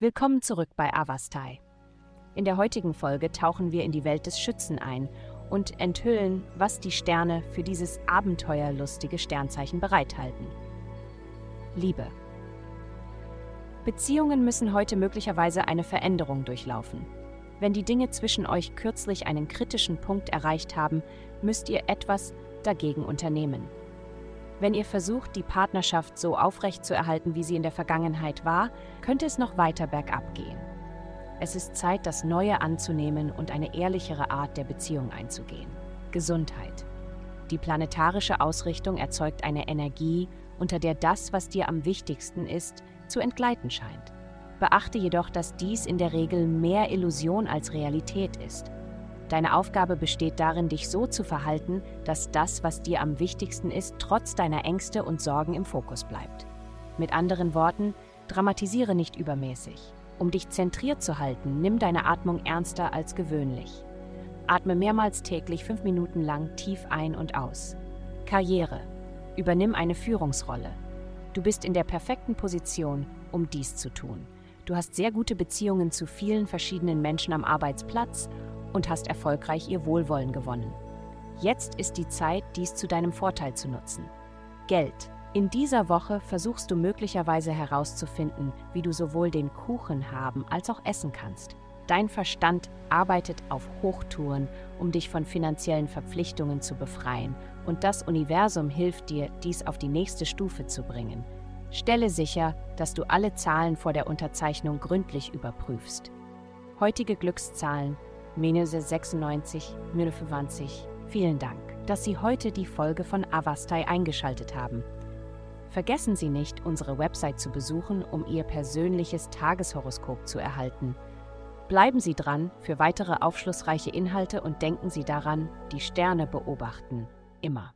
Willkommen zurück bei Avastai. In der heutigen Folge tauchen wir in die Welt des Schützen ein und enthüllen, was die Sterne für dieses abenteuerlustige Sternzeichen bereithalten. Liebe. Beziehungen müssen heute möglicherweise eine Veränderung durchlaufen. Wenn die Dinge zwischen euch kürzlich einen kritischen Punkt erreicht haben, müsst ihr etwas dagegen unternehmen. Wenn ihr versucht, die Partnerschaft so aufrechtzuerhalten, wie sie in der Vergangenheit war, könnte es noch weiter bergab gehen. Es ist Zeit, das Neue anzunehmen und eine ehrlichere Art der Beziehung einzugehen. Gesundheit. Die planetarische Ausrichtung erzeugt eine Energie, unter der das, was dir am wichtigsten ist, zu entgleiten scheint. Beachte jedoch, dass dies in der Regel mehr Illusion als Realität ist. Deine Aufgabe besteht darin, dich so zu verhalten, dass das, was dir am wichtigsten ist, trotz deiner Ängste und Sorgen im Fokus bleibt. Mit anderen Worten, dramatisiere nicht übermäßig. Um dich zentriert zu halten, nimm deine Atmung ernster als gewöhnlich. Atme mehrmals täglich fünf Minuten lang tief ein und aus. Karriere. Übernimm eine Führungsrolle. Du bist in der perfekten Position, um dies zu tun. Du hast sehr gute Beziehungen zu vielen verschiedenen Menschen am Arbeitsplatz und hast erfolgreich ihr Wohlwollen gewonnen. Jetzt ist die Zeit, dies zu deinem Vorteil zu nutzen. Geld. In dieser Woche versuchst du möglicherweise herauszufinden, wie du sowohl den Kuchen haben als auch essen kannst. Dein Verstand arbeitet auf Hochtouren, um dich von finanziellen Verpflichtungen zu befreien, und das Universum hilft dir, dies auf die nächste Stufe zu bringen. Stelle sicher, dass du alle Zahlen vor der Unterzeichnung gründlich überprüfst. Heutige Glückszahlen Menüse 96, Minus 25. Vielen Dank, dass Sie heute die Folge von Avastai eingeschaltet haben. Vergessen Sie nicht, unsere Website zu besuchen, um Ihr persönliches Tageshoroskop zu erhalten. Bleiben Sie dran für weitere aufschlussreiche Inhalte und denken Sie daran, die Sterne beobachten. Immer.